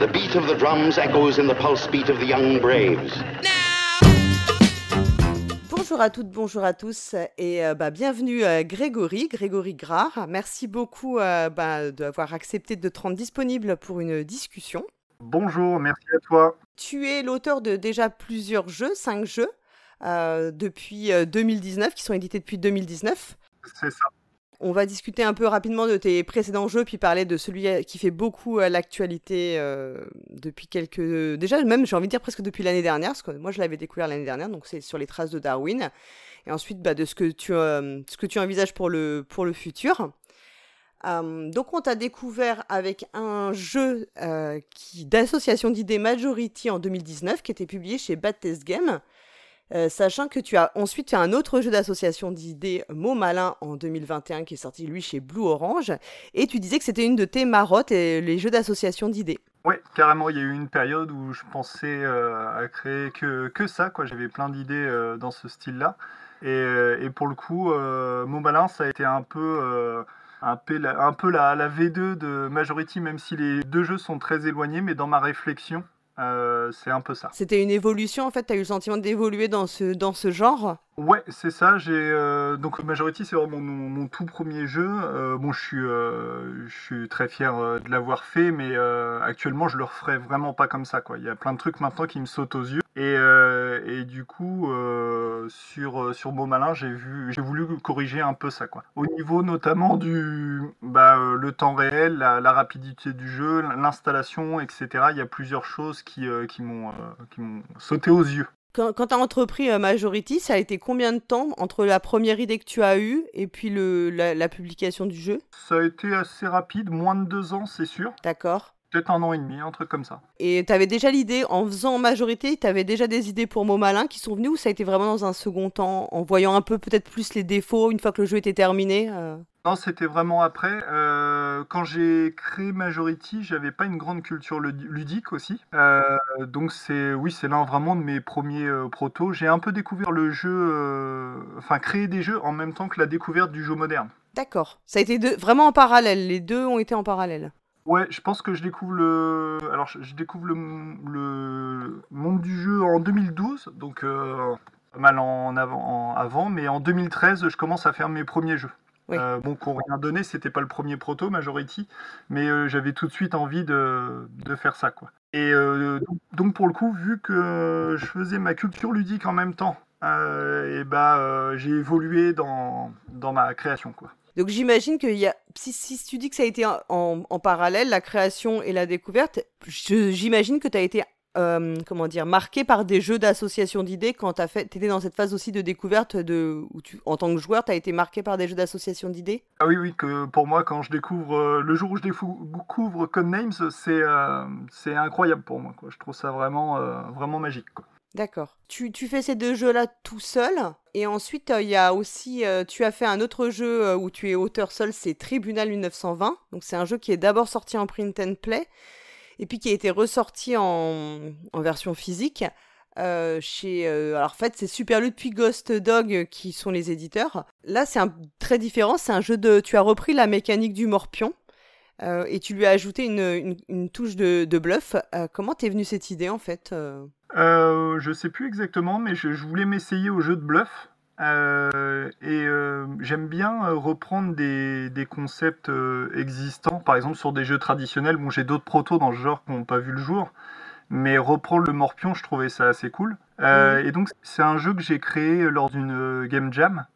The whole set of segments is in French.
The beat of the drums echoes in the pulse beat of the young braves. Bonjour à toutes, bonjour à tous et euh, bah, bienvenue euh, Grégory, Grégory Grard. Merci beaucoup euh, bah, d'avoir accepté de te rendre disponible pour une discussion. Bonjour, merci à toi. Tu es l'auteur de déjà plusieurs jeux, cinq jeux, euh, depuis euh, 2019, qui sont édités depuis 2019. C'est ça. On va discuter un peu rapidement de tes précédents jeux, puis parler de celui qui fait beaucoup euh, l'actualité euh, depuis quelques... Déjà, même, j'ai envie de dire presque depuis l'année dernière, parce que moi, je l'avais découvert l'année dernière, donc c'est sur les traces de Darwin. Et ensuite, bah, de ce que tu, euh, ce que tu envisages pour le, pour le futur. Euh, donc, on t'a découvert avec un jeu euh, qui d'association d'idées Majority en 2019, qui était publié chez Bad Test Game. Euh, sachant que tu as ensuite fait un autre jeu d'association d'idées, Mot Malin, en 2021, qui est sorti lui chez Blue Orange, et tu disais que c'était une de tes marottes, et les jeux d'association d'idées. Ouais, carrément, il y a eu une période où je pensais euh, à créer que, que ça, quoi. J'avais plein d'idées euh, dans ce style-là. Et, et pour le coup, Mon Malin, ça a été un peu, un peu, la, un peu la, la V2 de Majority, même si les deux jeux sont très éloignés, mais dans ma réflexion, c'est un peu ça. C'était une évolution, en fait, tu as eu le sentiment d'évoluer dans ce, dans ce genre? Ouais, c'est ça. J'ai euh, donc Majority, c'est vraiment mon, tout premier jeu. Euh, bon, je suis, euh, je suis très fier de l'avoir fait, mais actuellement, je le referais vraiment pas comme ça, quoi. Il y a plein de trucs maintenant qui me sautent aux yeux, et, du coup, sur sur Beau Malin, j'ai vu, j'ai voulu corriger un peu ça. Au niveau notamment du, bah, le temps réel, la, la rapidité du jeu, l'installation, etc. Il y a plusieurs choses qui, qui m'ont, qui m'ont sauté aux yeux. Quand, quand tu as entrepris euh, Majority, ça a été combien de temps entre la première idée que tu as eue et puis le, la, la publication du jeu? Ça a été assez rapide, moins de deux ans, c'est sûr. D'accord. Peut-être un an et demi, un truc comme ça. Et tu avais déjà l'idée, en faisant Majorité, tu avais déjà des idées pour Mot Malin qui sont venues ou ça a été vraiment dans un second temps, en voyant un peu peut-être plus les défauts une fois que le jeu était terminé euh? Non, c'était vraiment après. Euh, quand j'ai créé Majority, j'avais pas une grande culture ludi- ludique aussi. Euh, donc c'est, oui, c'est l'un vraiment de mes premiers euh, protos. J'ai un peu découvert le jeu, enfin créé des jeux en même temps que la découverte du jeu moderne. D'accord. Ça a été deux- vraiment en parallèle, les deux ont été en parallèle. Ouais, je pense que je découvre le, alors je, je découvre le, le monde du jeu en 2012, donc pas mal en avant, en- avant, mais en 2013, je commence à faire mes premiers jeux. Oui. Euh, bon, qu'on rien donné, c'était pas le premier proto Majority, mais euh, j'avais tout de suite envie de, de faire ça, quoi. Et euh, donc, pour le coup, vu que je faisais ma culture ludique en même temps, euh, et bah j'ai évolué dans, dans ma création, quoi. Donc j'imagine que y a... si, si tu dis que ça a été en, en- en parallèle, la création et la découverte, j'imagine que tu as été euh, comment dire, marqué par des jeux d'association d'idées quand tu étais dans cette phase aussi de découverte de, où tu, en tant que joueur, tu as été marqué par des jeux d'association d'idées? Ah oui, oui, que pour moi, quand je découvre, euh, le jour où je découvre Codenames, c'est euh, c'est incroyable pour moi. Quoi. Je trouve ça vraiment, vraiment magique. D'accord. Tu, tu fais ces deux jeux-là tout seul, et ensuite il y a aussi, tu as fait un autre jeu où tu es auteur seul, c'est Tribunal 1920. Donc c'est un jeu qui est d'abord sorti en print and play, et puis qui a été ressorti en, version physique. euh, chez euh, alors en fait c'est Superlut puis Ghost Dog qui sont les éditeurs là c'est un très différent c'est un jeu de tu as repris la mécanique du morpion euh, et tu lui as ajouté une, une, touche de, bluff comment t'es venue cette idée en fait je sais plus exactement, mais je voulais m'essayer au jeu de bluff. Euh, et euh, j'aime bien euh, reprendre des, des concepts euh, existants, par exemple sur des jeux traditionnels. Bon, j'ai d'autres protos dans ce genre qui n'ont pas vu le jour, mais reprendre le morpion, je trouvais ça assez cool. Euh, Et donc, c'est un jeu que j'ai créé lors d'une game jam,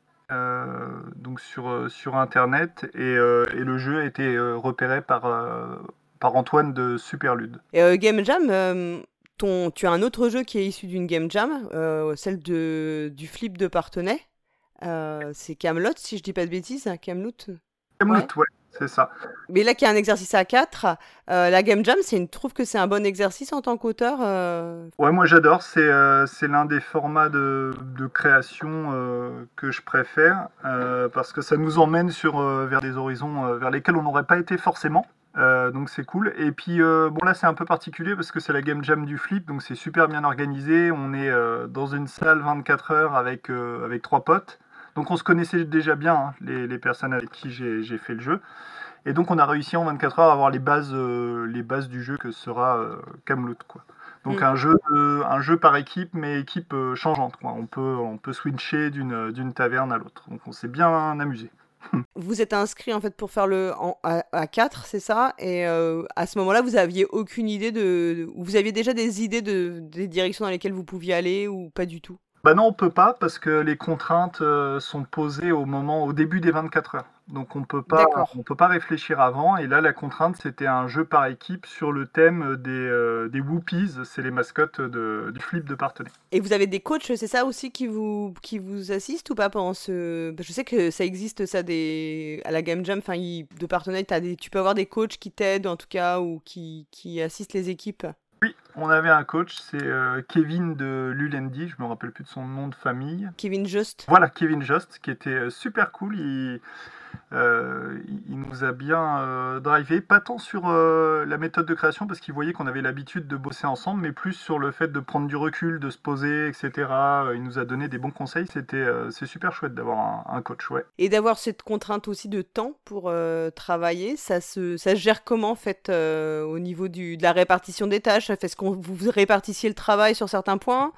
donc sur, sur internet, et, et le jeu a été repéré par, par Antoine de Superlude. Et Game Jam, ton, tu as un autre jeu qui est issu d'une Game Jam, euh, celle de, du flip de Partenay. Euh, c'est Camelot, si je dis pas de bêtises, hein, Camelot. Camelot, Ouais. ouais, c'est ça. Mais là, qui est un exercice à 4, la Game Jam, c'est une, trouve que c'est un bon exercice en tant qu'auteur. euh, Ouais, moi j'adore, c'est euh, c'est l'un des formats de, de création euh, que je préfère euh, parce que ça nous emmène sur, euh, vers des horizons euh, vers lesquels on n'aurait pas été forcément. Euh, donc c'est cool. Et puis euh, bon là c'est un peu particulier parce que c'est la game jam du flip, donc c'est super bien organisé. On est euh, dans une salle 24 heures avec, avec trois potes. Donc on se connaissait déjà bien, hein, les, les personnes avec qui j'ai j'ai fait le jeu. Et donc on a réussi en 24 heures à avoir les bases, les bases du jeu que sera Camelot. quoi. Donc mm. un, jeu, un jeu par équipe, mais équipe changeante. Quoi. On, peut, on peut switcher d'une taverne à l'autre. Donc on s'est bien amusé. Vous êtes inscrit en fait pour faire le en, à, 4, c'est ça? Et euh, à ce moment-là, vous aviez aucune idée de. Vous aviez déjà des idées de, des directions dans lesquelles vous pouviez aller ou pas du tout? Bah non, on peut pas parce que les contraintes euh, sont posées au moment, au début des 24 heures. Donc on peut pas, on peut pas réfléchir avant. Et là, la contrainte, c'était un jeu par équipe sur le thème des, euh, des Whoopies, c'est les mascottes de, du flip de partenaire. Et vous avez des coachs, c'est ça aussi qui vous, qui vous assistent ou pas pendant ce Je sais que ça existe ça des à la Game Jam, enfin de partenaires, des... tu peux avoir des coachs qui t'aident en tout cas ou qui, qui assistent les équipes. Oui, on avait un coach, c'est euh, Kevin de Lulendi, je me rappelle plus de son nom de famille. Kevin Just. Voilà, Kevin Just, qui était euh, super cool. Il, euh, il nous a bien euh, drivé, pas tant sur euh, la méthode de création parce qu'il voyait qu'on avait l'habitude de bosser ensemble, mais plus sur le fait de prendre du recul, de se poser, etc. Il nous a donné des bons conseils. C'était c'est super chouette d'avoir un, coach, ouais. Et d'avoir cette contrainte aussi de temps pour travailler, ça se ça gère comment en fait au niveau du, de la répartition des tâches? Est-ce qu'on vous répartissiez le travail sur certains points?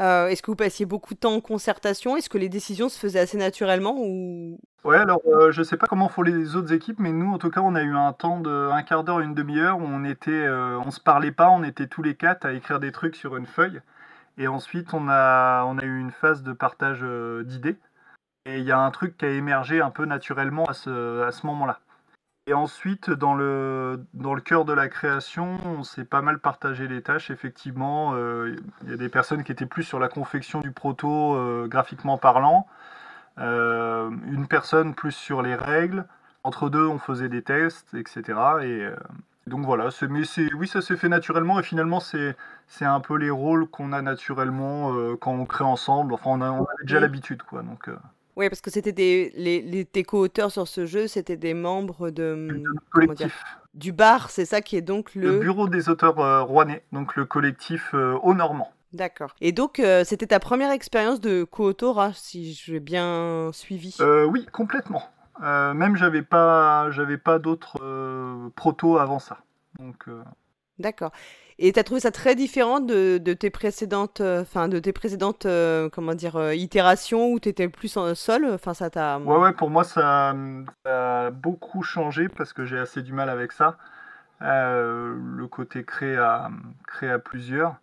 Euh, est-ce que vous passiez beaucoup de temps en concertation? Est-ce que les décisions se faisaient assez naturellement ou... Ouais, alors euh, je sais pas comment font les autres équipes, mais nous en tout cas on a eu un temps de un quart d'heure, une demi-heure où on était, euh, on se parlait pas, on était tous les quatre à écrire des trucs sur une feuille, et ensuite on a on a eu une phase de partage d'idées, et il y a un truc qui a émergé un peu naturellement à ce, à ce moment-là. Et ensuite, dans le, dans le cœur de la création, on s'est pas mal partagé les tâches. Effectivement, euh, il y a des personnes qui étaient plus sur la confection du proto euh, graphiquement parlant, euh, une personne plus sur les règles. Entre deux, on faisait des tests, etc. Et donc voilà, mais oui, ça s'est fait naturellement et finalement, c'est un peu les rôles qu'on a naturellement quand on crée ensemble. Enfin, on a, on a déjà l'habitude, quoi. Donc, oui, parce que c'était des les, les tes co-auteurs sur ce jeu, c'était des membres de collectif. du bar, c'est ça qui est donc le... le bureau des auteurs euh, rouennais, donc le collectif euh, au Normand. D'accord. Et donc euh, c'était ta première expérience de co-autorat, si je l'ai bien suivi? oui, complètement. même j'avais pas j'avais pas d'autres protos avant ça. Donc. D'accord. Et tu as trouvé ça très différent de, tes précédentes, euh, enfin de tes précédentes, euh, comment dire, euh, itérations où tu étais plus en sol. Enfin, ça t'a. Ouais, ouais. Pour moi, ça, a beaucoup changé parce que j'ai assez du mal avec ça. le côté créé à, créé à plusieurs.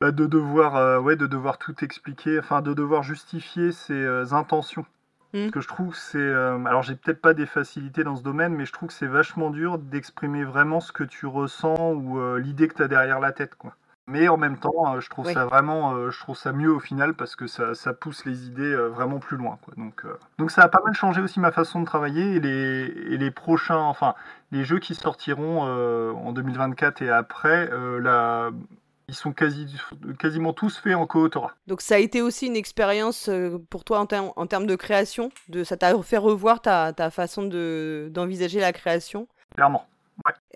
Bah, de devoir, ouais, de devoir tout expliquer, enfin de devoir justifier ses intentions Mmh. que je trouve c'est. Euh, alors, j'ai peut-être pas des facilités dans ce domaine, mais je trouve que c'est vachement dur d'exprimer vraiment ce que tu ressens ou euh, l'idée que tu as derrière la tête, quoi. Mais en même temps, euh, je trouve ça vraiment, je trouve ça mieux au final parce que ça, ça pousse les idées vraiment plus loin, quoi. Donc, donc ça a pas mal changé aussi ma façon de travailler et les, et les prochains, enfin, les jeux qui sortiront en 2024 et après, la ils sont quasi, quasiment tous faits en co-autorat. Donc ça a été aussi une expérience euh, pour toi en, en termes de création de, Ça t'a fait revoir ta, ta façon d'envisager la création? Clairement.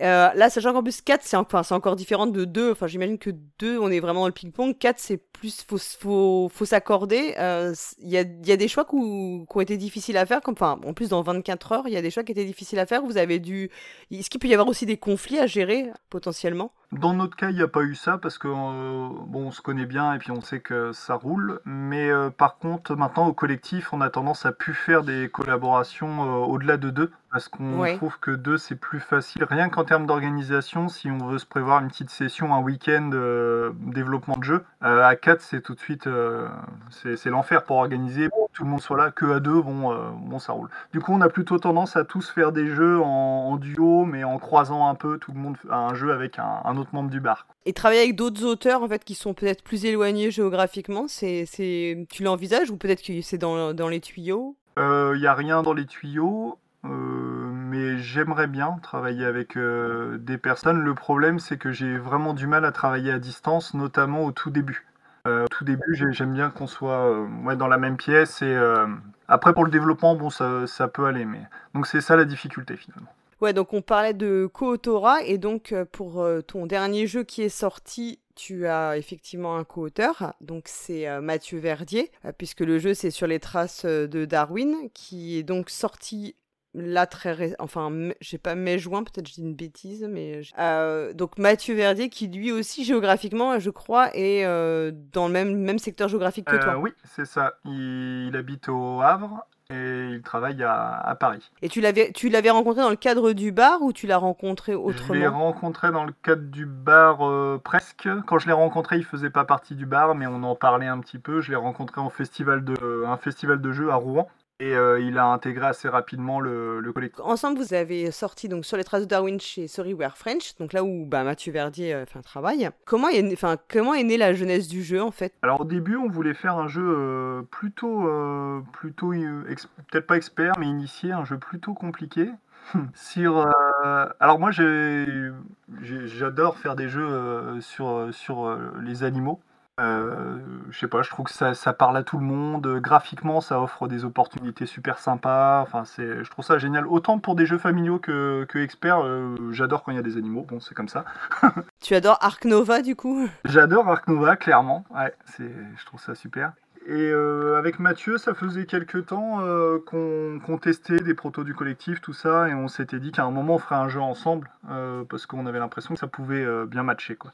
Euh, là, sachant qu'en plus 4, c'est enfin, encore différent de 2. Enfin, j'imagine que 2, on est vraiment dans le ping-pong. 4, c'est plus, faut, faut, faut s'accorder. Il euh, y, a, y, a, des choix qui ont été difficiles à faire. Comme, enfin, en plus, dans 24 heures, il y a des choix qui étaient difficiles à faire. Vous avez dû. Est-ce qu'il peut y avoir aussi des conflits à gérer, potentiellement? Dans notre cas, il n'y a pas eu ça parce que, euh, bon, on se connaît bien et puis on sait que ça roule. Mais par contre, maintenant, au collectif, on a tendance à plus faire des collaborations au-delà de 2 parce qu'on trouve que 2, c'est plus facile. Rien qu'en termes d'organisation, si on veut se prévoir une petite session, un week-end euh, développement de jeu, euh, à 4 c'est tout de suite euh, c'est l'enfer pour organiser. tout le monde soit là, que à 2, bon, bon ça roule. Du coup, on a plutôt tendance à tous faire des jeux en, duo, mais en croisant un peu tout le monde à un jeu avec un, autre membre du bar. Et travailler avec d'autres auteurs en fait qui sont peut-être plus éloignés géographiquement, c'est tu l'envisages ou peut-être que c'est dans, dans les tuyaux? Il n'y a rien dans les tuyaux. Euh, mais j'aimerais bien travailler avec euh, des personnes. Le problème, c'est que j'ai vraiment du mal à travailler à distance, notamment au tout début. Euh, au tout début, j'aime bien qu'on soit ouais, dans la même pièce. Et après, pour le développement, bon, ça, ça peut aller. Mais donc c'est ça la difficulté finalement. Ouais, donc on parlait de co-autorat et donc pour ton dernier jeu qui est sorti, tu as effectivement un co-auteur, donc c'est Mathieu Verdier, puisque le jeu c'est sur les traces de Darwin, qui est donc sorti là très enfin j'ai pas mai juin peut-être je dis une bêtise mais euh, donc Mathieu Verdier qui lui aussi géographiquement je crois est euh, dans le même même secteur géographique que toi. Oui c'est ça. Il, habite au Havre et il travaille à, Paris. Et tu l'avais tu l'avais rencontré dans le cadre du bar ou tu l'as rencontré autrement? Je l'ai rencontré dans le cadre du bar presque. Quand je l'ai rencontré il faisait pas partie du bar mais on en parlait un petit peu. Je l'ai rencontré en festival de un festival de jeux à Rouen. Et euh, il a intégré assez rapidement le, collectif. Ensemble, vous avez sorti donc sur les traces de Darwin chez Sorry We're French, donc là où bah, Mathieu Verdier euh, fait un travail. Comment est, comment est née la jeunesse du jeu en fait? Alors au début, on voulait faire un jeu euh, plutôt, plutôt peut-être pas expert, mais initié, un jeu plutôt compliqué. sur, alors moi, j'adore faire des jeux sur, sur les animaux. Euh, je sais pas, je trouve que ça, ça, parle à tout le monde. Graphiquement, ça offre des opportunités super sympas. Enfin, c'est, je trouve ça génial. Autant pour des jeux familiaux que, que experts. Euh, j'adore quand il y a des animaux. Bon, c'est comme ça. tu adores Ark Nova du coup? J'adore Ark Nova, clairement. Ouais, c'est, je trouve ça super. Et euh, avec Mathieu, ça faisait quelques temps euh, qu'on testait des protos du collectif, tout ça, et on s'était dit qu'à un moment on ferait un jeu ensemble, parce qu'on avait l'impression que ça pouvait bien matcher. Quoi.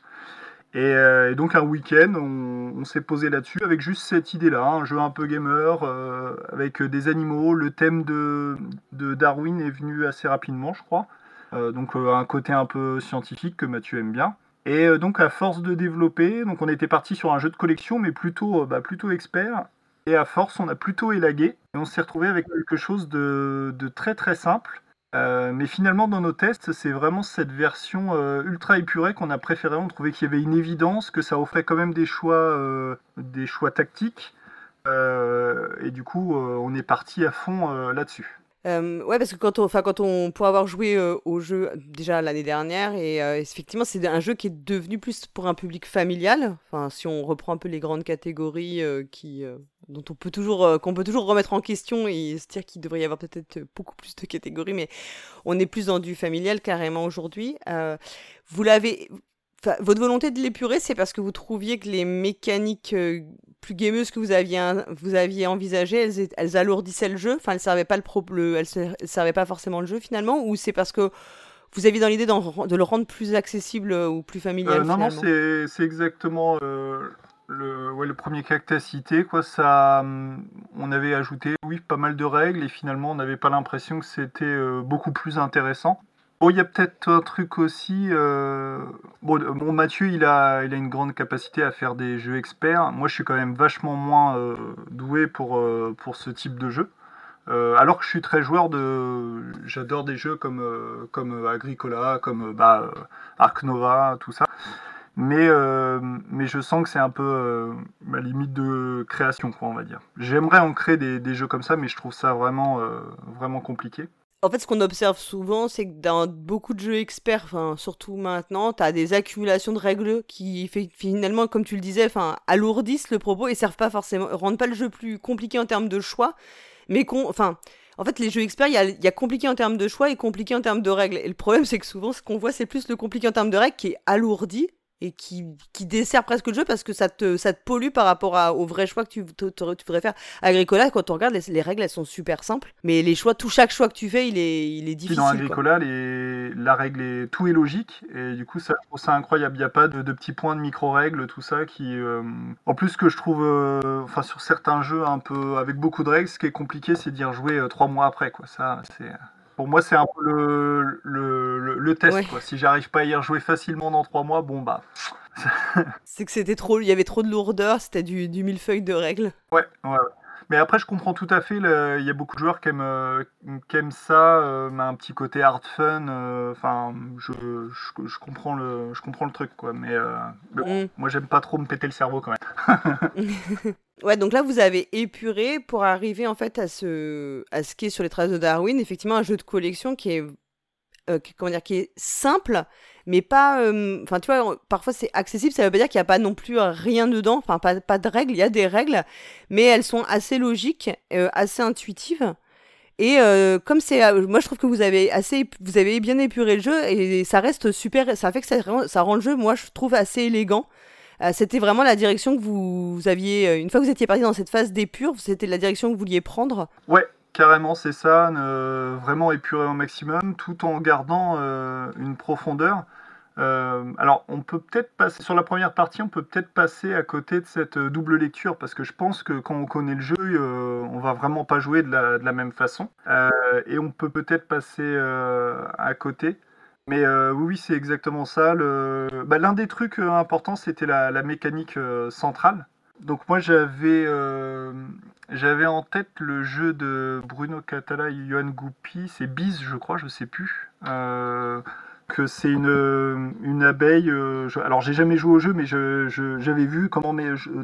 Euh, et, donc un week-end, on, s'est posé là-dessus avec juste cette idée-là, un jeu un peu gamer, euh, avec des animaux. Le thème de, Darwin est venu assez rapidement, je crois. Euh, donc un côté un peu scientifique que Mathieu aime bien. Et donc à force de développer, donc on était parti sur un jeu de collection, mais plutôt, bah, plutôt expert. Et à force, on a plutôt élagué. Et on s'est retrouvé avec quelque chose de très très simple euh, mais finalement, dans nos tests, c'est vraiment cette version euh, ultra épurée qu'on a préférée. On trouvait qu'il y avait une évidence, que ça offrait quand même des choix, euh, des choix tactiques. et du coup, on est parti à fond là-dessus. Euh, ouais, parce que quand on, enfin, quand on, pour avoir joué au jeu déjà l'année dernière, et effectivement, c'est un jeu qui est devenu plus pour un public familial. Enfin, si on reprend un peu les grandes catégories qui, dont on peut toujours, qu'on peut toujours remettre en question. Et se dire qu'il devrait y avoir peut-être beaucoup plus de catégories, mais on est plus dans du familial carrément aujourd'hui. vous l'avez, votre volonté de l'épurer, c'est parce que vous trouviez que les mécaniques plus gameuses que vous aviez, vous aviez envisagées, elles, alourdissaient le jeu. Enfin, elles servaient pas, le, elles, servaient pas forcément le jeu finalement Ou c'est parce que vous aviez dans l'idée de le rendre plus accessible euh, ou plus familial euh, Non, non, c'est exactement euh, le, premier cas que tu as cité. Quoi, ça, hum, on avait ajouté, oui, pas mal de règles et finalement, on n'avait pas l'impression que c'était beaucoup plus intéressant. Bon, il y a peut-être un truc aussi. Euh, bon, Mathieu, il a, il a une grande capacité à faire des jeux experts. Moi, je suis quand même vachement moins euh, doué pour, euh, pour ce type de jeu. alors que je suis très joueur de. J'adore des jeux comme, comme Agricola, comme bah, Ark Nova, tout ça. Mais, mais je sens que c'est un peu ma limite de création, quoi, on va dire. J'aimerais en créer des, des, jeux comme ça, mais je trouve ça vraiment, vraiment compliqué. En fait, ce qu'on observe souvent, c'est que dans beaucoup de jeux experts, enfin, surtout maintenant, tu as des accumulations de règles qui, finalement, comme tu le disais, enfin, alourdissent le propos et servent pas forcément, rendent pas le jeu plus compliqué en termes de choix, mais en fait, les jeux experts, il y a, compliqué en termes de choix et compliqué en termes de règles. Et le problème, c'est que souvent, ce qu'on voit, c'est plus le compliqué en termes de règles qui est alourdi et qui, qui dessert presque le jeu parce que ça te, ça te pollue par rapport à, au vrai choix que tu, tu, voudrais faire. Agricola, quand on regarde, les, règles, elles sont super simples, mais les choix, tout chaque choix que tu fais, il est, il est difficile. Dans Agricola, les, la règle est, tout est logique, et du coup, ça, je trouve ça incroyable. Il n'y a pas de, de, petits points de micro-règles, tout ça, qui... Euh, en plus, que je trouve, euh, enfin, sur certains jeux un peu, avec beaucoup de règles, ce qui est compliqué, c'est d'y rejouer euh, trois mois après, quoi. Ça, c'est pour moi, c'est un peu le, le, le, test. Si j'arrive pas à y rejouer facilement dans trois mois, bon bah. c'est que c'était trop, il y avait trop de lourdeur, c'était du, du millefeuille de règles. Ouais, ouais. Mais après, je comprends tout à fait. Il y a beaucoup de joueurs qui aiment, euh, qui aiment ça, euh, un petit côté hard fun. Euh, enfin, je, je, je, comprends le, je comprends le truc, quoi. Mais, mm. moi, j'aime pas trop me péter le cerveau quand même. Ouais, donc là, vous avez épuré pour arriver en fait à ce, à ce qui est sur les traces de Darwin. Effectivement, un jeu de collection qui est, euh, comment dire, qui est simple, mais pas. Euh, enfin, tu vois, parfois c'est accessible, ça veut pas dire qu'il n'y a pas non plus rien dedans, enfin, pas, pas de règles, il y a des règles, mais elles sont assez logiques, euh, assez intuitives. Et comme c'est, moi je trouve que vous avez assez, vous avez bien épuré le jeu et ça reste super, ça fait que ça, rend le jeu, moi je trouve assez élégant. Euh, c'était vraiment la direction que vous, aviez, euh, une fois que vous étiez parti dans cette phase d'épure, c'était la direction que vous vouliez prendre? Ouais, carrément, c'est ça, vraiment épurer au maximum, tout en gardant une profondeur. Euh, alors, on peut peut-être passer sur la première partie, on peut peut-être passer à côté de cette euh, double lecture parce que je pense que quand on connaît le jeu, euh, on va vraiment pas jouer de la, même façon et on peut peut-être passer à côté. Mais oui, c'est exactement ça. Bah, l'un des trucs importants, c'était la, mécanique centrale. Donc moi, j'avais en tête le jeu de Bruno Catala et Johan Goupy, c'est Biz, je crois, je sais plus c'est une, une abeille. Euh, alors j'ai jamais joué au jeu, mais j'avais vu comment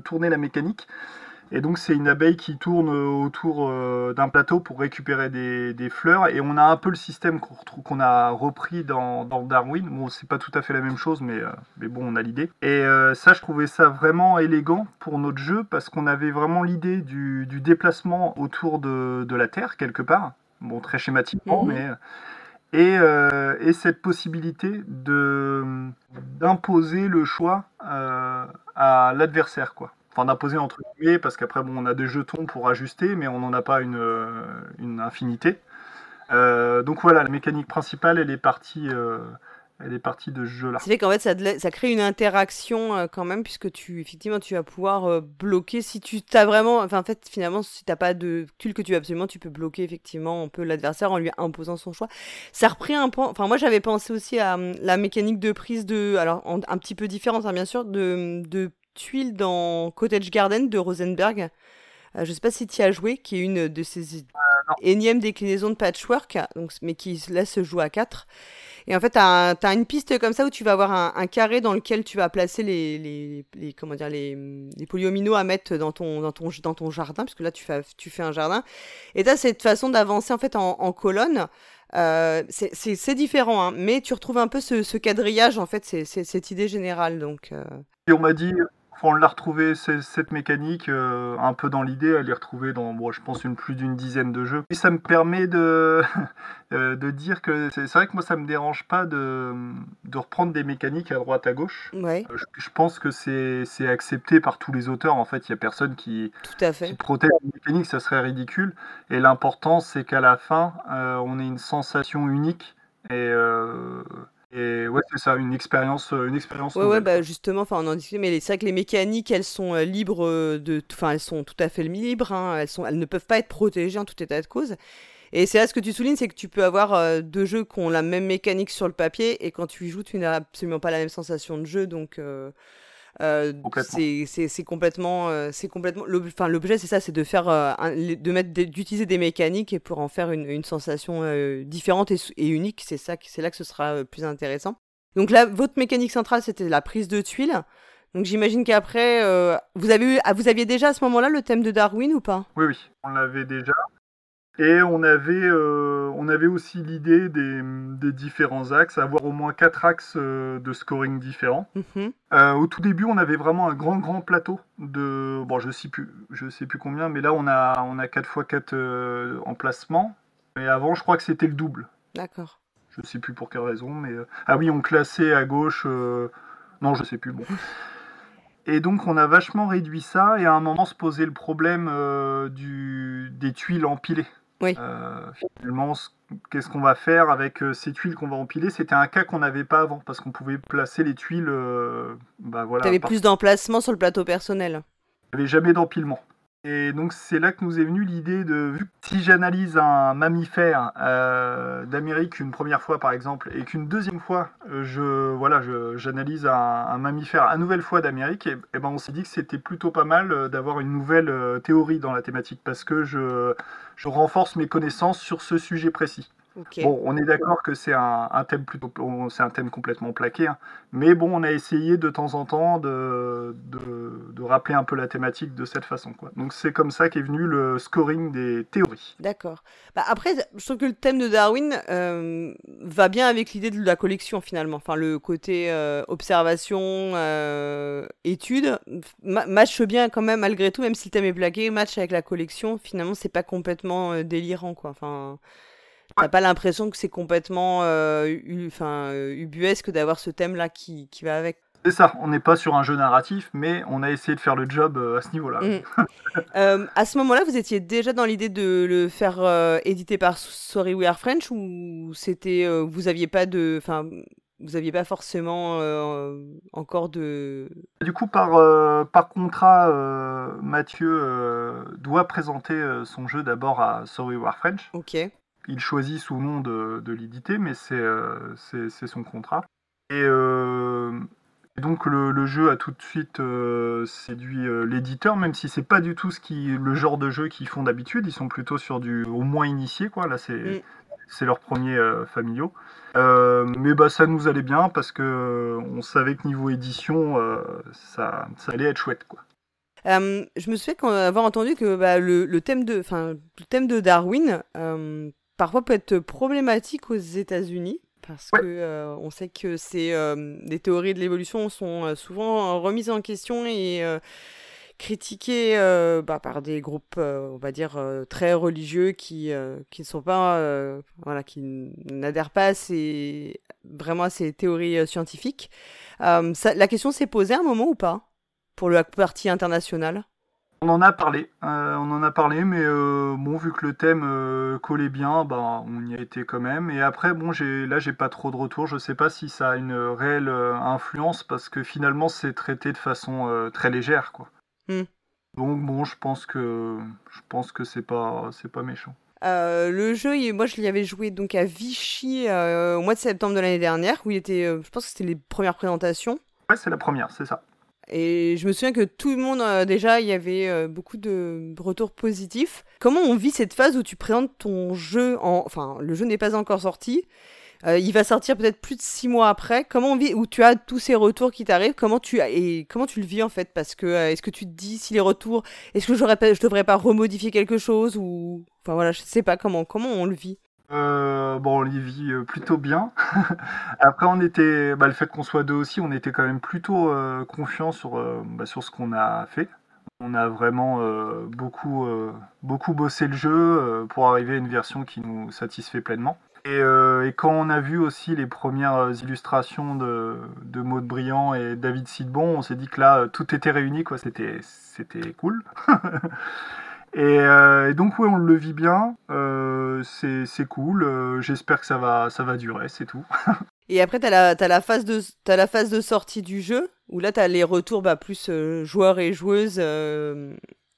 tourner la mécanique. Et donc c'est une abeille qui tourne autour euh, d'un plateau pour récupérer des, fleurs. Et on a un peu le système qu'on a repris dans, Darwin. Bon, c'est pas tout à fait la même chose, mais, euh, mais bon, on a l'idée. Et ça, je trouvais ça vraiment élégant pour notre jeu parce qu'on avait vraiment l'idée du, déplacement autour de, la Terre, quelque part. Bon, très schématiquement, mhm. mais euh, et, cette possibilité d'imposer le choix euh, à l'adversaire, quoi. Enfin, d'imposer entre guillemets, parce qu'après, bon, on a des jetons pour ajuster, mais on n'en a pas une, une infinité. Euh, donc voilà, la mécanique principale, elle est partie elle est partie de ce jeu-là. C'est qu'en fait, ça, ça, crée une interaction euh, quand même, puisque tu, effectivement, tu vas pouvoir euh, bloquer si tu as vraiment. Enfin, en fait, finalement, si tu n'as pas de tuile que tu veux absolument, tu peux bloquer effectivement un peu l'adversaire en lui imposant son choix. Ça reprend un peu. Enfin, moi, j'avais pensé aussi à hum, la mécanique de prise de. Alors, un petit peu différente, hein, bien sûr, de, de tuiles dans Cottage Garden de Rosenberg. Euh, je sais pas si tu y as joué, qui est une de ces énièmes déclinaisons de patchwork, donc, mais qui là se joue à 4. Et en fait, tu as, une piste comme ça où tu vas avoir un, carré dans lequel tu vas placer les, les, les comment dire, les, les polyomino à mettre dans ton, dans ton, dans ton jardin, puisque là, tu fais, tu fais un jardin. Et tu as cette façon d'avancer en fait en, en colonne. Euh, c'est différent, hein, mais tu retrouves un peu ce, ce quadrillage, en fait, c'est cette idée générale. Donc, euh. Et on m'a dit, on l'a retrouvé cette mécanique euh, un peu dans l'idée, elle est retrouvée dans, bon, je pense, une plus d'une dizaine de jeux. Et ça me permet de, euh, de dire que c'est vrai que moi, ça me dérange pas de, de reprendre des mécaniques à droite à gauche. Ouais. Euh, je, pense que c'est accepté par tous les auteurs. En fait, il y a personne qui, Tout à fait. qui protège les mécaniques, ça serait ridicule. Et l'important, c'est qu'à la fin, on ait une sensation unique. Et et ouais, c'est ça, une expérience, euh, une expérience. Ouais, ouais, bah justement, enfin, on en discute, mais c'est vrai que les mécaniques, elles sont euh, libres euh, de, enfin, elles sont tout à fait libres. Hein, elles sont, elles ne peuvent pas être protégées en tout état de cause. Et c'est là ce que tu soulignes, c'est que tu peux avoir deux jeux qui ont la même mécanique sur le papier, et quand tu y joues, tu n'as absolument pas la même sensation de jeu, donc. Euh, c'est complètement, euh, c'est complètement. Enfin, l'objet, c'est ça, c'est de faire, euh, de mettre, d'utiliser des mécaniques et pour en faire une, une sensation différente et, et unique. C'est ça, c'est là que ce sera plus intéressant. Donc là, votre mécanique centrale, c'était la prise de tuiles. Donc j'imagine qu'après, vous avez eu, ah, vous aviez déjà à ce moment-là le thème de Darwin ou pas? Oui, oui, on l'avait déjà. Et on avait, euh, on avait aussi l'idée des, des, différents axes, avoir au moins quatre axes euh, de scoring différents. Mhm. Euh, au tout début, on avait vraiment un grand, grand plateau de, bon, je sais plus, je sais plus combien, mais là, on a, on a 4 x 4 emplacements. Et avant, je crois que c'était le double. D'accord. Je sais plus pour quelle raison, mais ah oui, on classait à gauche. Non, je sais plus. Bon. Et donc on a vachement réduit ça et à un moment se posait le problème du, des tuiles empilées. Oui. Euh, finalement, qu'est-ce qu'on va faire avec euh, ces tuiles qu'on va empiler? C'était un cas qu'on n'avait pas avant parce qu'on pouvait placer les tuiles. Euh, bah voilà. Tu avais plus d'emplacement sur le plateau personnel. Il n'y avait jamais d'empilement. Et donc c'est là que nous est venue l'idée de, si j'analyse un mammifère euh, d'Amérique une première fois par exemple, et qu'une deuxième fois, euh, je voilà, j'analyse un, mammifère à nouvelle fois d'Amérique, et, ben on s'est dit que c'était plutôt pas mal euh, d'avoir une nouvelle théorie dans la thématique, parce que je renforce mes connaissances sur ce sujet précis. Bon, on est d'accord que c'est un, thème plutôt, c'est un thème complètement plaqué, hein. mais bon, on a essayé de temps en temps de, de, rappeler un peu la thématique de cette façon, quoi. Donc c'est comme ça qu'est venu le scoring des théories. D'accord. Bah après, je trouve que le thème de Darwin euh, va bien avec l'idée de la collection finalement. Enfin, le côté euh, observation, euh, étude match bien quand même malgré tout, même si le thème est plaqué, match avec la collection. Finalement, c'est pas complètement délirant, quoi. Enfin. T'as pas l'impression que c'est complètement euh, enfin, euh, ubuesque d'avoir ce thème-là qui, qui, va avec? C'est ça, on n'est pas sur un jeu narratif, mais on a essayé de faire le job à ce niveau-là. Mm. à ce moment-là, vous étiez déjà dans l'idée de le faire éditer par Sorry We Are French ou c'était vous aviez pas de, enfin, vous n'aviez pas forcément euh, encore de... Du coup, par, euh, par contrat, euh, Mathieu doit présenter son jeu d'abord à Sorry War French. Ok. Il choisit sous nom de, de l'éditer, mais c'est son contrat. Et, donc le, le, jeu a tout de suite séduit l'éditeur, même si c'est pas du tout ce qui, le genre de jeu qu'ils font d'habitude. Ils sont plutôt sur du au moins initié, quoi. Là, c'est... Mm c'est leur premier euh, familiaux. Euh, mais bah, ça nous allait bien parce que on savait que niveau édition, euh, ça, ça, allait être chouette. Quoi. je me souviens avoir entendu que bah, le, le, thème de, le thème de Darwin parfois peut être problématique aux États-Unis parce que on sait que c'est les théories de l'évolution sont souvent remises en question et critiqué euh, bah, par des groupes, euh, on va dire, euh, très religieux qui, qui ne sont pas, voilà, qui n'adhèrent pas à ces, vraiment à ces théories scientifiques. la question s'est posée un moment ou pas pour la partie internationale on en a parlé, on en a parlé, mais bon, vu que le thème collait bien, bah, on y a été quand même. Et après, bon, j'ai, là, j'ai pas trop de retours. Je sais pas si ça a une réelle influence parce que finalement, c'est traité de façon très légère, quoi. Hmm. Donc bon, je pense que je pense que c'est pas c'est pas méchant. Euh, le jeu, moi je l'y avais joué donc à Vichy euh, au mois de septembre de l'année dernière, où il était, euh, je pense que c'était les premières présentations. Ouais, c'est la première, c'est ça. Et je me souviens que tout le monde, déjà, il y avait beaucoup de retours positifs. Comment on vit cette phase où tu présentes ton jeu en... Enfin, le jeu n'est pas encore sorti, euh, il va sortir peut-être plus de six mois après. Comment on vit, où tu as tous ces retours qui t'arrivent, comment tu et comment tu le vis en fait? Parce que euh, est-ce que tu te dis si les retours, est-ce que j'aurais pas, je devrais pas remodifier quelque chose ou, enfin voilà, je sais pas comment comment on le vit. Euh, bon, on le vit plutôt bien. Après, on était, bah, le fait qu'on soit deux aussi, on était quand même plutôt confiant sur bah, sur ce qu'on a fait. On a vraiment beaucoup beaucoup bossé le jeu pour arriver à une version qui nous satisfait pleinement. Euh, et, quand on a vu aussi les premières euh, illustrations de, de Maud Briand et David Sidbon, on s'est dit que là, euh, tout était réuni, quoi. C'était, c'était cool. et, donc, oui, on le vit bien. c'est, cool. j'espère que ça va, ça va durer, c'est tout. et après, tu as, la phase de, as la phase de sortie du jeu, où là, tu as les retours bah, plus joueurs et joueuses,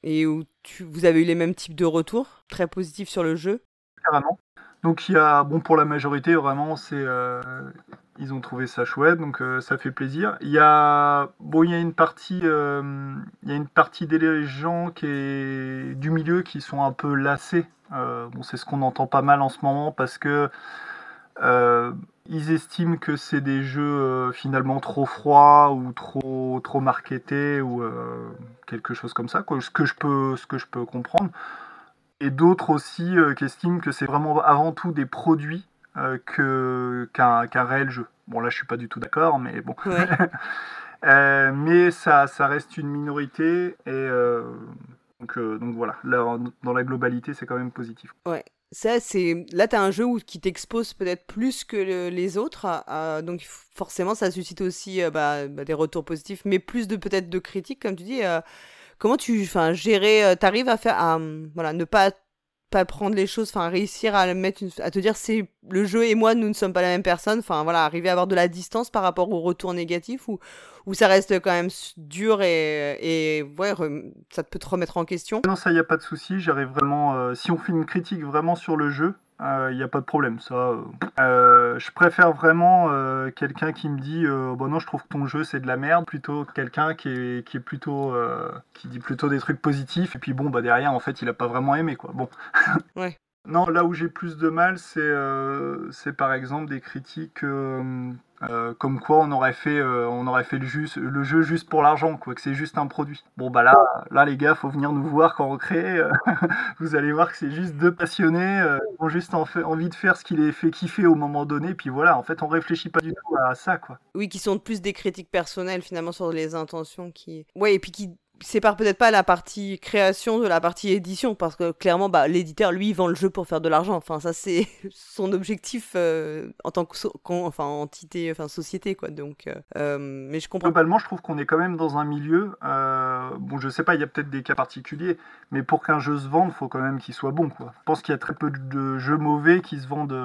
et où tu, vous avez eu les mêmes types de retours, très positifs sur le jeu? Carrément. Donc il y a, bon pour la majorité vraiment c'est, euh, ils ont trouvé ça chouette donc euh, ça fait plaisir. Il y a, bon il y a une partie, euh, il y a une partie des gens qui est du milieu qui sont un peu lassés. bon c'est ce qu'on entend pas mal en ce moment parce que ils estiment que c'est des jeux finalement trop froids ou trop trop marketés ou quelque chose comme ça Ce que je peux ce que je peux comprendre et d'autres aussi euh, qui estiment que c'est vraiment avant tout des produits euh, que, qu'un, réel jeu. Bon, là, je suis pas du tout d'accord, mais bon. Euh, mais ça, ça reste une minorité, et donc, donc voilà, là, dans la globalité, c'est quand même positif. Ouais. Ça, c'est... Là, tu as un jeu où, qui t'expose peut-être plus que les autres, donc forcément, ça suscite aussi bah, bah, des retours positifs, mais plus de peut-être de critiques, comme tu dis comment tu enfin gérer euh, t'arrives à faire à voilà ne pas pas prendre les choses enfin réussir à mettre à te dire c'est le jeu et moi nous ne sommes pas la même personne. Enfin voilà arriver à avoir de la distance par rapport au retour négatif ou ça reste quand même dur et, et ouais ça peut te remettre en question. Non ça y a pas de souci. J'arrive vraiment euh, si on fait une critique vraiment sur le jeu il euh, n'y a pas de problème. Ça, euh, euh, je préfère vraiment quelqu'un qui me dit bon non, je trouve que ton jeu c'est de la merde, plutôt quelqu'un qui est, qui est plutôt qui dit plutôt des trucs positifs et puis bon bah derrière en fait il a pas vraiment aimé quoi. Bon. ouais. Non, là où j'ai plus de mal, c'est c'est par exemple des critiques euh, comme quoi on aurait fait, euh, on aurait fait le, juste, le jeu juste pour l'argent, quoi, que c'est juste un produit. Bon bah là, là les gars, faut venir nous voir quand on crée. Euh, vous allez voir que c'est juste deux passionnés qui ont juste envie de faire ce qui les fait kiffer au moment donné. Puis voilà, en fait, on réfléchit pas du tout à ça, quoi. Oui, qui sont plus des critiques personnelles finalement sur les intentions qui. Ouais, et puis qui sépare peut-être pas la partie création de la partie édition parce que clairement bah, l'éditeur lui vend le jeu pour faire de l'argent. Enfin ça c'est son objectif euh, en tant que enfin entité enfin société quoi. Donc euh, euh, mais je comprends. Globalement je trouve qu'on est quand même dans un milieu bon je sais pas il y a peut-être des cas particuliers mais pour qu'un jeu se vende faut quand même qu'il soit bon quoi. Je pense qu'il y a très peu de jeux mauvais qui se vendent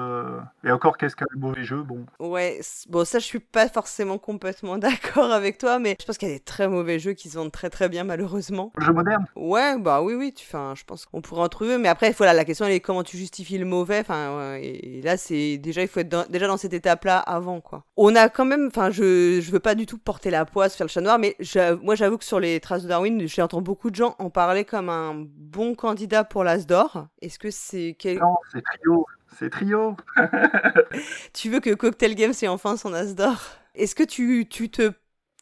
et encore qu'est-ce qu'un mauvais jeu bon. Ouais bon ça je suis pas forcément complètement d'accord avec toi mais je pense qu'il y a des très mauvais jeux qui se vendent très très bien malheureusement. Le jeu moderne Ouais, bah oui, oui, tu, fin, je pense qu'on pourrait en trouver, mais après, voilà, la question elle est comment tu justifies le mauvais, enfin, et, là, c'est déjà, il faut être déjà dans cette étape-là avant, quoi. On a quand même, enfin, je, je veux pas du tout porter la poisse, faire le chat noir, mais moi, j'avoue que sur les traces de Darwin, j'ai entendu beaucoup de gens en parler comme un bon candidat pour l'As d'or. Est-ce que c'est. Quel... Non, c'est trio. C'est trio. tu veux que Cocktail Games ait enfin son As d'or? Est-ce que tu, tu te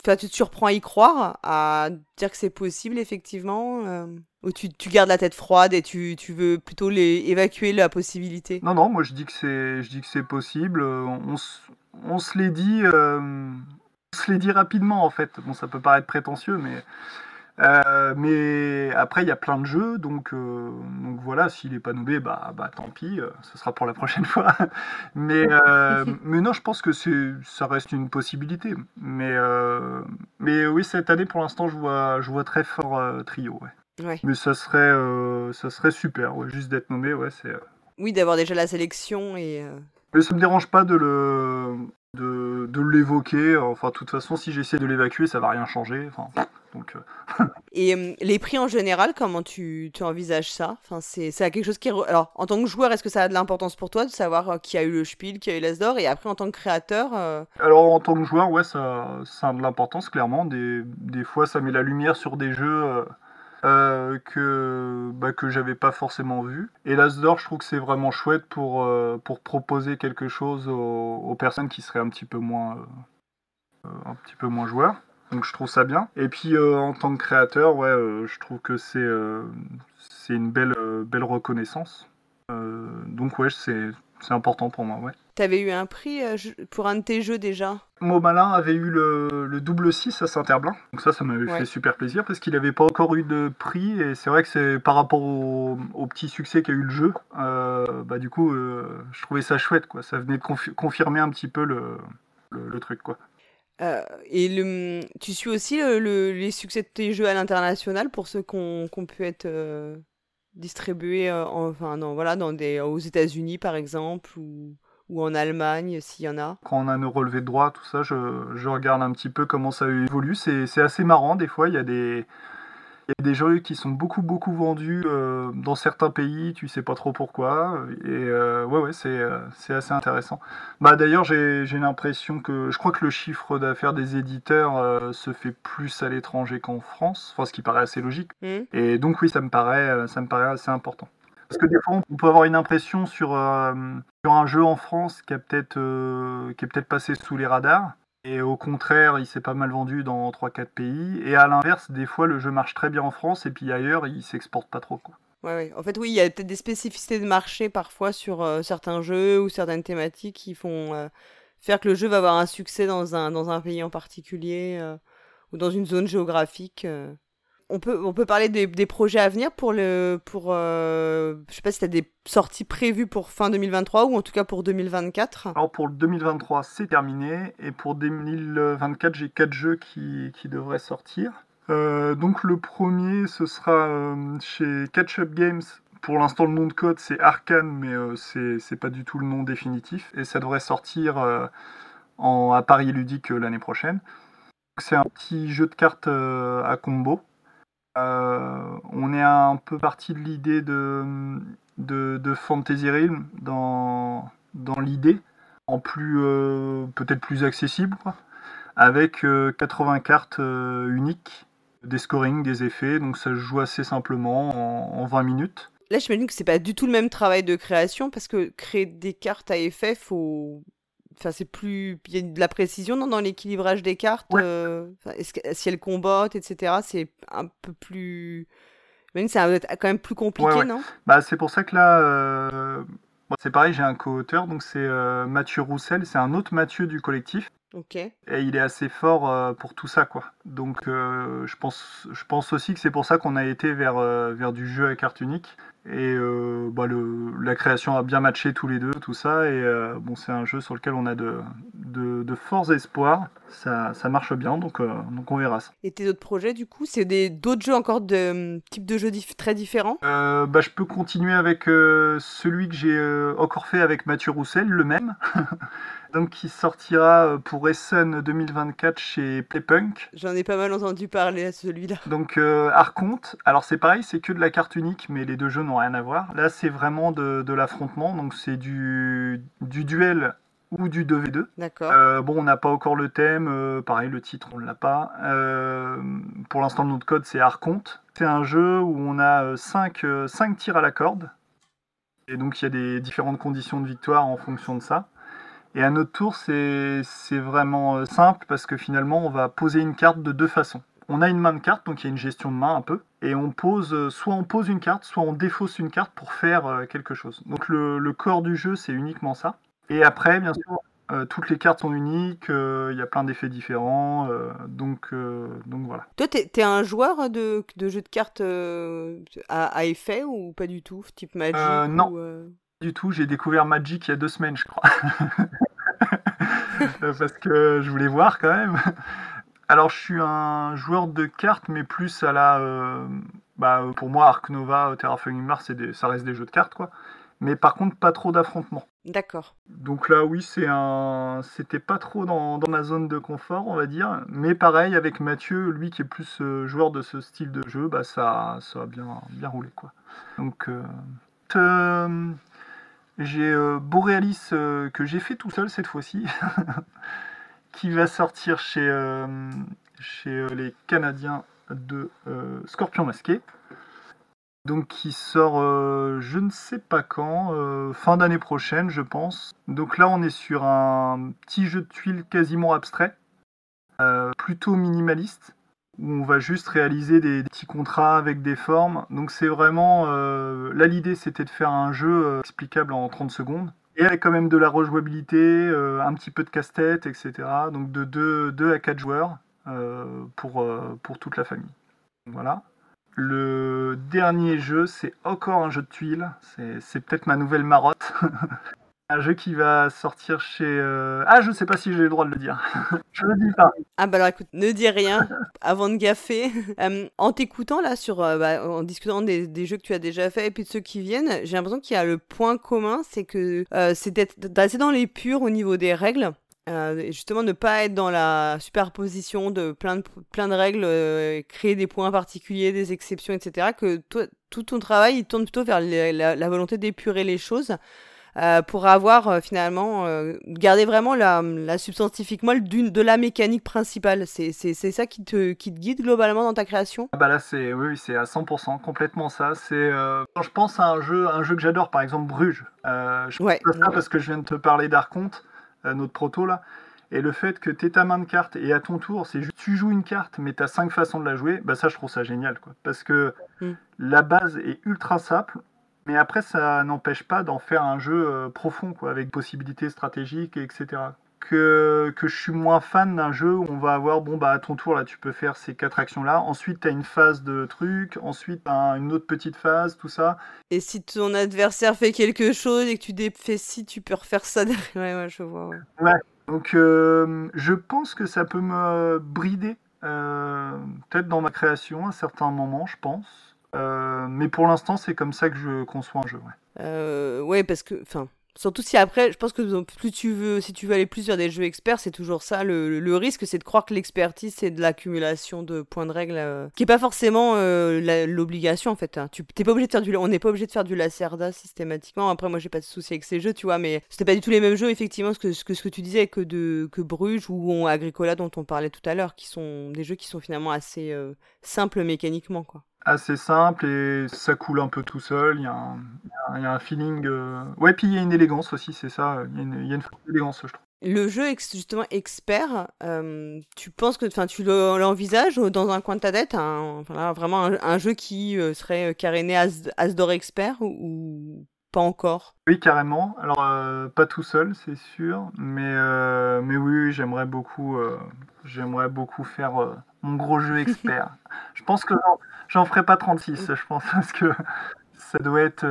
Enfin, tu te surprends à y croire, à dire que c'est possible, effectivement euh, Ou tu, gardes la tête froide et tu, tu, veux plutôt les, évacuer la possibilité Non, non, moi je dis que c'est, je dis que c'est possible. On, on, se l'est dit, euh, on se l'est dit rapidement, en fait. Bon, ça peut paraître prétentieux, mais euh, mais après, il y a plein de jeux, donc, euh, donc voilà, s'il est pas nommé, bah, bah tant pis, euh, ce sera pour la prochaine fois. mais, mais non, je pense que ça reste une possibilité. Mais, mais oui, cette année, pour l'instant, je vois, je vois très fort trio. Ouais. Mais ça serait, ça serait super, ouais, juste d'être nommé, ouais, c'est. Oui, d'avoir déjà la sélection et. Mais ça me dérange pas de le, de, de l'évoquer. Enfin, de toute façon, si j'essaie de l'évacuer, ça va rien changer. Enfin. Donc, euh, Et euh, les prix en général, comment tu, tu envisages ça? Enfin, c'est, quelque chose qui... Alors, en tant que joueur, est-ce que ça a de l'importance pour toi de savoir euh, qui a eu le Spiel, qui a eu l'As d'or? Et après, en tant que créateur... Alors, en tant que joueur, ouais, ça, ça a de l'importance, clairement. Des, des, fois, ça met la lumière sur des jeux... que, bah, que j'avais pas forcément vu. Et l'As d'or, je trouve que c'est vraiment chouette pour, pour proposer quelque chose aux, personnes qui seraient un petit peu moins, un petit peu moins joueurs. Donc je trouve ça bien. Et puis euh, en tant que créateur, ouais, euh, je trouve que c'est euh, c'est une belle, belle reconnaissance. donc ouais, c'est c'est important pour moi, ouais. T'avais eu un prix pour un de tes jeux déjà Malin avait eu le, le double 6 à Saint-Herblain. Donc ça, ça m'avait fait super plaisir parce qu'il n'avait pas encore eu de prix. Et c'est vrai que c'est par rapport au, petit succès qu'a eu le jeu, bah du coup, je trouvais ça chouette, quoi. Ça venait de confirmer un petit peu le, le, le truc, quoi. Euh, et le, tu suis aussi le, les succès de tes jeux à l'international pour ceux qui ont pu être euh, distribués euh, enfin, non, voilà, dans des, aux États-Unis par exemple ou, ou en Allemagne s'il y en a Quand on a nos relevés de droit, tout ça, je, je regarde un petit peu comment ça évolue. C'est assez marrant, des fois, il y a des il y a des jeux qui sont beaucoup beaucoup vendus euh, dans certains pays, tu sais pas trop pourquoi. Et euh, ouais ouais c'est euh, assez intéressant. Bah d'ailleurs j'ai l'impression que je crois que le chiffre d'affaires des éditeurs se fait plus à l'étranger qu'en France, enfin ce qui paraît assez logique. Mmh. Et donc oui ça me paraît ça me paraît assez important. Parce que des fois, on peut avoir une impression sur, sur un jeu en France qui, a peut-être qui est peut-être passé sous les radars. Et au contraire, il s'est pas mal vendu dans 3-4 pays. Et à l'inverse, des fois, le jeu marche très bien en France et puis ailleurs, il s'exporte pas trop. Ouais, ouais. En fait, oui, il y a peut-être des spécificités de marché parfois sur euh, certains jeux ou certaines thématiques qui font euh, faire que le jeu va avoir un succès dans un, dans un pays en particulier euh, ou dans une zone géographique on peut, parler des, projets à venir pour le. Pour, euh, je sais pas si tu as des sorties prévues pour fin 2023 ou en tout cas pour 2024. Alors pour 2023, c'est terminé. Et pour 2024, j'ai quatre jeux qui, devraient sortir. Euh, donc le premier, ce sera euh, chez Catch Up Games. Pour l'instant, le nom de code, c'est Arkane, mais c'est pas du tout le nom définitif. Et ça devrait sortir à Paris Ludique l'année prochaine. C'est un petit jeu de cartes à combo euh, on est un peu parti de l'idée de, Fantasy Realm dans, l'idée, en plus euh, peut-être plus accessible, avec 80 euh, cartes uniques, des scorings, des effets, donc ça se joue assez simplement en, en 20 minutes. Là, je m'imagine que c'est pas du tout le même travail de création parce que créer des cartes à effet, faut Enfin, c'est plus. Il y a de la précision dans l'équilibrage des cartes. Euh, si elles combattent, etc. C'est un peu plus. Ça va être quand même plus compliqué, non? Bah, C'est pour ça que là. Euh, c'est pareil, j'ai un co-auteur, donc c'est euh, Mathieu Roussel. C'est un autre Mathieu du collectif. Et il est assez fort euh, pour tout ça, quoi. Donc, euh, je, pense, je pense aussi que c'est pour ça qu'on a été vers, euh, vers du jeu à carte unique. Et bah, le, la création a bien matché tous les deux, tout ça. Et bon, c'est un jeu sur lequel on a de, de, de forts espoirs. Ça, ça, marche bien, donc, donc on verra ça. Et tes autres projets, du coup, c'est d'autres jeux encore de type de jeux très différents? Bah, Je peux continuer avec celui que j'ai encore fait avec Mathieu Roussel, le même. donc qui sortira euh, pour Essen 2024 chez Playpunk. J'en ai pas mal entendu parler à celui-là. Donc euh, Arconte, alors c'est pareil, c'est que de la carte unique, mais les deux jeux n'ont rien à voir. Là, c'est vraiment de, l'affrontement, donc c'est du, du duel ou du 2v2. D'accord. Euh, bon, on n'a pas encore le thème, pareil, le titre, on ne l'a pas. pour l'instant, notre code, c'est Arconte. C'est un jeu où on a 5 tirs à la corde. Et donc, il y a des différentes conditions de victoire en fonction de ça. Et à notre tour, c'est vraiment euh, simple parce que finalement, on va poser une carte de deux façons. On a une main de carte, donc il y a une gestion de main un peu, et on pose, euh, soit on pose une carte, soit on défausse une carte pour faire euh, quelque chose. Donc le, corps du jeu, c'est uniquement ça. Et après, bien sûr, toutes les cartes sont uniques, il y a plein d'effets différents, donc, donc voilà. Toi, t'es es un joueur de, de jeux de cartes à, effet ou pas du tout, type Magic Non, du tout. J'ai découvert Magic il y a deux semaines, je crois. Parce que je voulais voir quand même. Alors, je suis un joueur de cartes, mais plus à la. Euh, bah, pour moi, Ark Nova, Terraforming Mars, des, ça reste des jeux de cartes, quoi. Mais par contre, pas trop d'affrontements. D'accord. Donc là, oui, c'est un, c'était pas trop dans, ma zone de confort, on va dire. Mais pareil, avec Mathieu, lui qui est plus euh, joueur de ce style de jeu, bah ça, ça a bien, bien roulé, quoi. Donc, euh, j'ai euh, Borealis euh, que j'ai fait tout seul cette fois-ci, qui va sortir chez, euh, chez les Canadiens de Scorpion Masqué. Donc qui sort je ne sais pas quand, fin d'année prochaine je pense. Donc là on est sur un petit jeu de tuiles quasiment abstrait, plutôt minimaliste où on va juste réaliser des, petits contrats avec des formes. Donc c'est vraiment... Euh, là l'idée c'était de faire un jeu euh, explicable en 30 secondes. Et avec quand même de la rejouabilité, euh, un petit peu de casse-tête, etc. Donc de 2, à 4 joueurs pour, pour toute la famille. Voilà. Le dernier jeu, c'est encore un jeu de tuiles. C'est peut-être ma nouvelle marotte. Un jeu qui va sortir chez. Euh, ah, je sais pas si j'ai le droit de le dire. je le dis pas. Ah, bah alors écoute, ne dis rien avant de gaffer. Euh, en t'écoutant là, sur, euh, bah, en discutant des, des, jeux que tu as déjà fait et puis de ceux qui viennent, j'ai l'impression qu'il y a le point commun, c'est que c'est d'être assez dans les purs au niveau des règles. justement, ne pas être dans la superposition de plein de, plein de règles, créer des points particuliers, des exceptions, etc. Que tout ton travail, il tourne plutôt vers la volonté d'épurer les choses. Euh, pour avoir euh, finalement euh, garder vraiment la, la substantifique moelle de la mécanique principale. C'est ça qui te, qui te guide globalement dans ta création? Ah bah Là, c'est oui, c'est à 100%, complètement ça. C'est quand je pense à un jeu, un jeu que j'adore, par exemple Bruges. je ouais. pense ça parce que je viens de te parler d'Arconte, notre proto là. Et le fait que tu ta main de carte et à ton tour, c'est juste tu joues une carte, mais tu as cinq façons de la jouer, bah ça je trouve ça génial. Quoi. Parce que mm. la base est ultra simple, mais après, ça n'empêche pas d'en faire un jeu euh, profond, quoi, avec possibilités stratégiques, etc. Que, que je suis moins fan d'un jeu où on va avoir, bon, bah, à ton tour, là, tu peux faire ces quatre actions-là. Ensuite, tu as une phase de truc. Ensuite, tu une autre petite phase, tout ça. Et si ton adversaire fait quelque chose et que tu défais si, tu peux refaire ça derrière. Ouais, ouais, je vois. Ouais. Donc, euh, je pense que ça peut me brider, euh, peut-être dans ma création à un certain moment, je pense. Euh, mais pour l'instant, c'est comme ça que je conçois un jeu. Ouais, euh, ouais parce que, enfin, Surtout si après, je pense que plus tu veux, si tu veux aller plus vers des jeux experts, c'est toujours ça. Le, risque, c'est de croire que l'expertise, c'est de l'accumulation de points de règles, euh, qui est pas forcément l'obligation en fait. Hein. Tu t'es pas obligé de faire du, on n'est pas obligé de faire du lacerda systématiquement. Après, moi, j'ai pas de souci avec ces jeux, tu vois, mais c'était pas du tout les mêmes jeux, effectivement, que ce que, ce que tu disais que de que Bruges ou Agricola dont on parlait tout à l'heure, qui sont des jeux qui sont finalement assez simples mécaniquement, quoi assez simple et ça coule un peu tout seul. Il y a un, il y a un feeling. Euh, ouais, puis il y a une élégance aussi, c'est ça. Il y a une, il y a une élégance, je trouve. Le jeu justement expert, euh, tu penses que, enfin, tu l'envisages dans un coin de ta tête, un, vraiment un, jeu qui euh, serait caréné As, Asdor expert ou, pas encore Oui, carrément. Alors, pas tout seul, c'est sûr, mais, mais oui, j'aimerais beaucoup, j'aimerais beaucoup faire mon gros jeu expert. je pense que j'en ferai pas 36, je pense, parce que ça doit être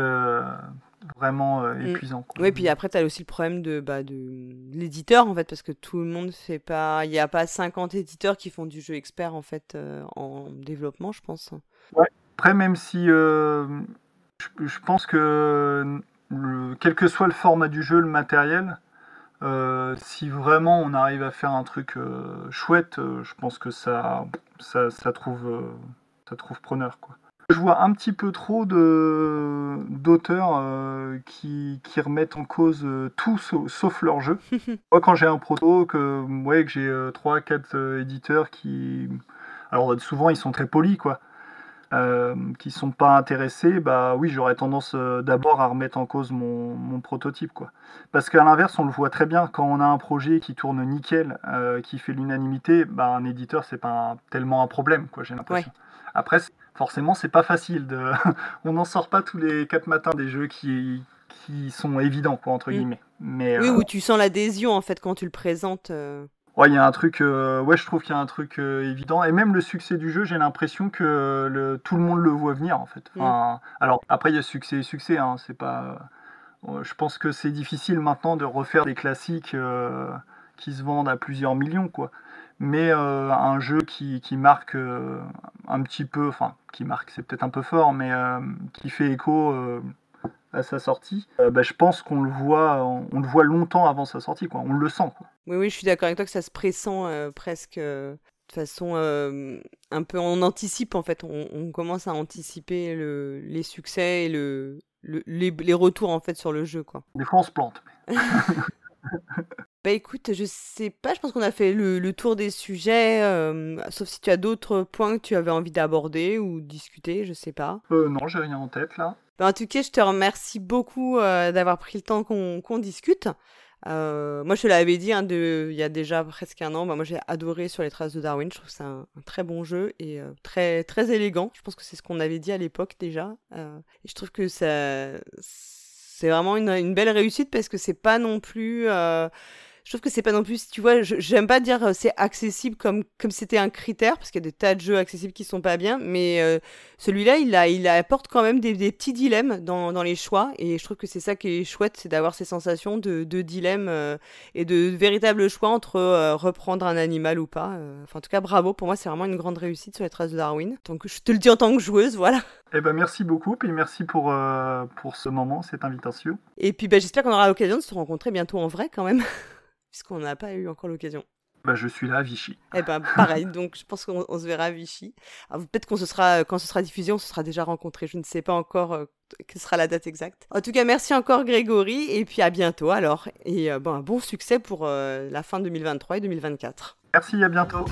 vraiment euh, mm. épuisant. Oui, puis après, tu as aussi le problème de, bah, de l'éditeur, en fait, parce que tout le monde fait pas. Il n'y a pas 50 éditeurs qui font du jeu expert, en fait, euh, en développement, je pense. Ouais. Après, même si euh, je, pense que quel que soit le format du jeu, le matériel, si vraiment on arrive à faire un truc chouette, je pense que ça, ça, ça trouve, ça trouve preneur, quoi. Je vois un petit peu trop d'auteurs euh, qui, remettent en cause euh, tout sauf, leur jeu. Moi, quand j'ai un proto, que, ouais, que j'ai 3-4 euh, éditeurs qui. Alors, souvent, ils sont très polis, quoi. Qui sont pas intéressés, bah oui, j'aurais tendance d'abord à remettre en cause mon, prototype, quoi. Parce qu'à l'inverse, on le voit très bien, quand on a un projet qui tourne nickel, qui fait l'unanimité, bah, un éditeur, c'est pas tellement un problème, quoi, j'ai l'impression. Après, forcément, c'est pas facile. De... On n'en sort pas tous les quatre matins des jeux qui, qui sont évidents, quoi, entre mm. guillemets. Mais, oui, euh, où tu sens l'adhésion, en fait, quand tu le présentes. Euh. Ouais, il y a un truc, euh, ouais, je trouve qu'il y a un truc évident. Et même le succès du jeu, j'ai l'impression que le... tout le monde le voit venir, en fait. Mm. Alors, après, il y a succès et succès, hein, c'est pas. Je pense que c'est difficile maintenant de refaire des classiques qui se vendent à plusieurs millions, quoi mais euh, un jeu qui, qui marque euh, un petit peu, enfin qui marque c'est peut-être un peu fort, mais euh, qui fait écho à sa sortie, bah, je pense qu'on le voit, on, le voit longtemps avant sa sortie, quoi. On le sent. Quoi. Oui, oui, je suis d'accord avec toi que ça se pressent presque de façon un peu, on anticipe en fait, on, commence à anticiper le, les succès et le, les, les, retours en fait sur le jeu, quoi. Des fois, on se plante. Bah écoute, je sais pas, je pense qu'on a fait le, tour des sujets, euh, sauf si tu as d'autres points que tu avais envie d'aborder ou discuter, je sais pas. Euh, non, j'ai rien en tête là. Bah, en tout cas, je te remercie beaucoup euh, d'avoir pris le temps qu'on discute. Euh, moi, je te l'avais dit hein, de, il y a déjà presque un an. Bah, moi, j'ai adoré sur les traces de Darwin. Je trouve que c'est un, très bon jeu et très très élégant. Je pense que c'est ce qu'on avait dit à l'époque déjà. et je trouve que ça, c'est vraiment une, une, belle réussite parce que c'est pas non plus je trouve que c'est pas non plus, tu vois, j'aime pas dire euh, c'est accessible comme comme c'était un critère parce qu'il y a des tas de jeux accessibles qui sont pas bien, mais euh, celui-là il a il apporte quand même des, des petits dilemmes dans, dans, les choix et je trouve que c'est ça qui est chouette, c'est d'avoir ces sensations de, de dilemme euh, et de véritables choix entre reprendre un animal ou pas. Enfin en tout cas bravo pour moi c'est vraiment une grande réussite sur les traces de Darwin. Donc je te le dis en tant que joueuse, voilà. Eh ben merci beaucoup et merci pour pour ce moment, cette invitation. Et puis ben, j'espère qu'on aura l'occasion de se rencontrer bientôt en vrai quand même puisqu'on n'a pas eu encore l'occasion. Bah, je suis là à Vichy. Eh ben, pareil, donc je pense qu'on se verra à Vichy. Peut-être qu'on se sera, quand ce sera diffusé, on se sera déjà rencontrés. Je ne sais pas encore euh, quelle sera la date exacte. En tout cas, merci encore Grégory, et puis à bientôt alors. Et euh, bon, un bon succès pour euh, la fin 2023 et 2024. Merci, à bientôt.